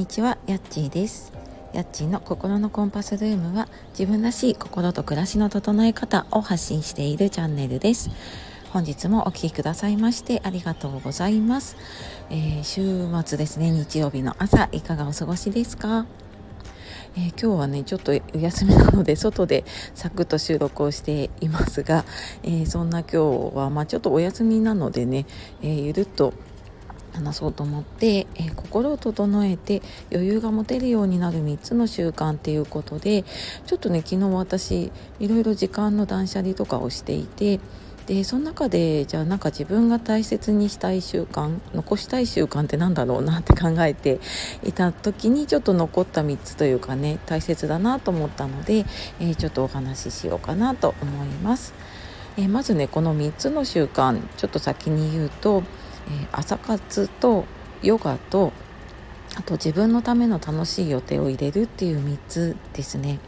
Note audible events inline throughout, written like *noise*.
にちは、やっちーです。やっちーの心のコンパスルームは自分らしい心と暮らしの整え方を発信しているチャンネルです。本日もお聴きくださいましてありがとうございます。えー週末ですね、日曜日の朝いかがお過ごしですか？えー今日はねちょっとお休みなので外でサクッと収録をしていますが、えーそんな今日は、まあ、ちょっとお休みなのでね、えーゆるっと話そうと思って、えー心を整えて余裕が持てるようになる3つの習慣っていうことでちょっとね昨日私いろいろ時間の断捨離とかをしていてでその中でじゃあなんか自分が大切にしたい習慣残したい習慣ってなんだろうなって考えていた時にちょっと残った3つというかね大切だなと思ったので、えーちょっとお話ししようかなと思います。えーまずねこの3つの習慣ちょっと先に言うと、え朝活とヨガとあと自分のための楽しい予定を入れるっていう3つですね。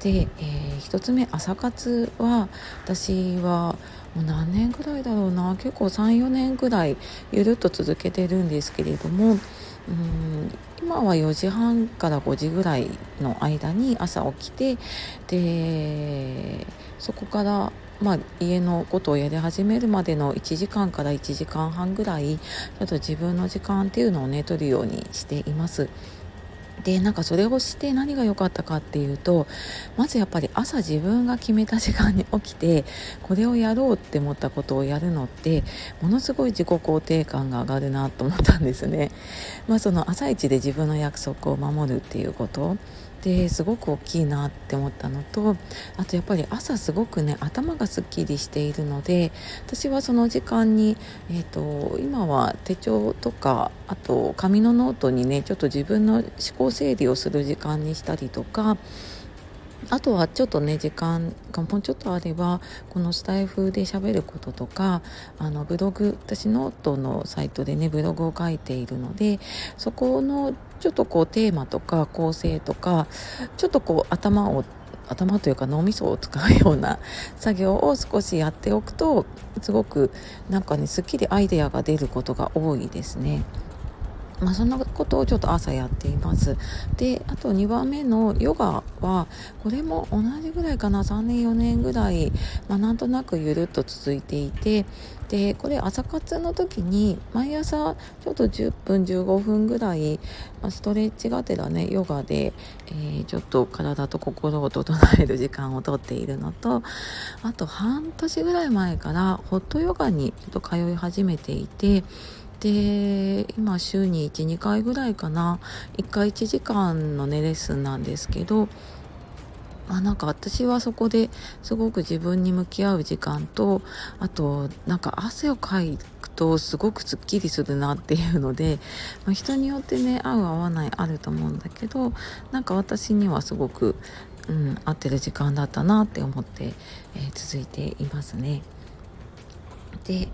で、え1つ目朝活は私はもう何年ぐらいだろうな結構34年ぐらいゆるっと続けてるんですけれどもうん今は4時半から5時ぐらいの間に朝起きてでそこからまあ、家のことをやり始めるまでの1時間から1時間半ぐらいちょっと自分の時間っていうのをね取るようにしています。でなんかそれをして何が良かったかっていうとまずやっぱり朝自分が決めた時間に起きてこれをやろうって思ったことをやるのってものすごい自己肯定感が上がるなと思ったんですね。まあ、その朝一で自分の約束を守るっていうことですごく大きいなって思ったのとあとやっぱり朝すごくね頭がすっきりしているので私はその時間に、えー、と今は手帳とかあと紙のノートにねちょっと自分の思考整理をする時間にしたりとかあとはちょっとね時間がもうちょっとあればこのスタエフで喋ることとかあのブログ私ノートのサイトでねブログを書いているのでそこのちょっとこうテーマとか構成とかちょっとこう頭を頭というか脳みそを使うような作業を少しやっておくとすごくなんかねすっきりアイデアが出ることが多いですね。まあ、そんなことをちょっと朝やっています。であと2番目のヨガはこれも同じぐらいかな3年4年ぐらい、まあ、なんとなくゆるっと続いていてでこれ朝活の時に毎朝ちょっと10分15分ぐらい、まあ、ストレッチがてらねヨガで、えーちょっと体と心を整える時間をとっているのとあと半年ぐらい前からホットヨガにちょっと通い始めていてで今週に12回ぐらいかな1回1時間のねレッスンなんですけどあなんか私はそこですごく自分に向き合う時間とあとなんか汗をかくとすごくすっきりするなっていうので、まあ、人によってね合う合わないあると思うんだけどなんか私にはすごく、うん、合ってる時間だったなって思って、えー続いていますね。で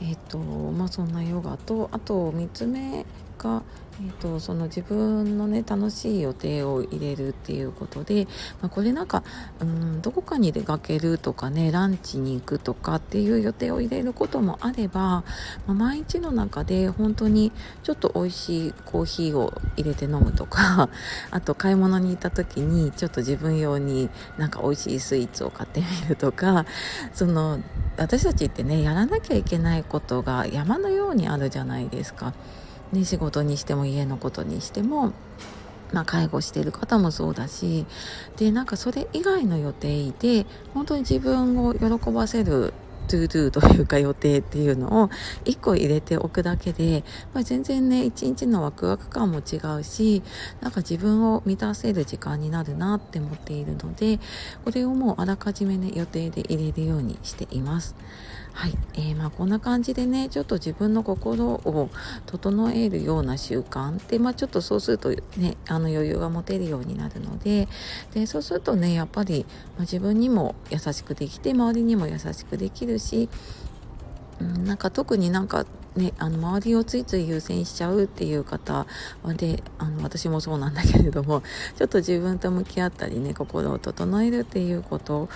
えっ、とまあそんなヨガとあと3つ目が、えー、とその自分のね楽しい予定を入れるっていうことで、まあ、これなんかうんどこかに出かけるとかねランチに行くとかっていう予定を入れることもあれば、まあ、毎日の中で本当にちょっと美味しいコーヒーを入れて飲むとか *laughs* あと買い物に行った時にちょっと自分用になんか美味しいスイーツを買ってみるとかその私たちってねやらなきゃいけないことが山のようにあるじゃないですか。ね、仕事にしても家のことにしても、まあ、介護している方もそうだしでなんかそれ以外の予定で本当に自分を喜ばせる ToDo というか予定っていうのを1個入れておくだけで、まあ、全然ね一日のワクワク感も違うしなんか自分を満たせる時間になるなって思っているのでこれをもうあらかじめね予定で入れるようにしています。はい、えー、まあこんな感じでねちょっと自分の心を整えるような習慣で、まあ、ちょっとそうするとねあの余裕が持てるようになるのででそうするとねやっぱり、まあ、自分にも優しくできて周りにも優しくできるし、うん、なんか特になんかね、あの周りをついつい優先しちゃうっていう方はであの私もそうなんだけれどもちょっと自分と向き合ったりね心を整えるっていうこと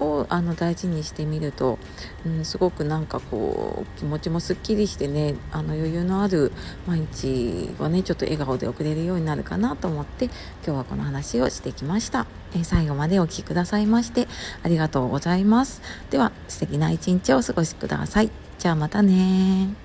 をあの大事にしてみると、うん、すごくなんかこう気持ちもすっきりしてねあの余裕のある毎日はねちょっと笑顔で送れるようになるかなと思って今日はこの話をしてきました、えー、最後までお聴きくださいましてありがとうございます。では素敵な一日をお過ごしください。じゃあまたね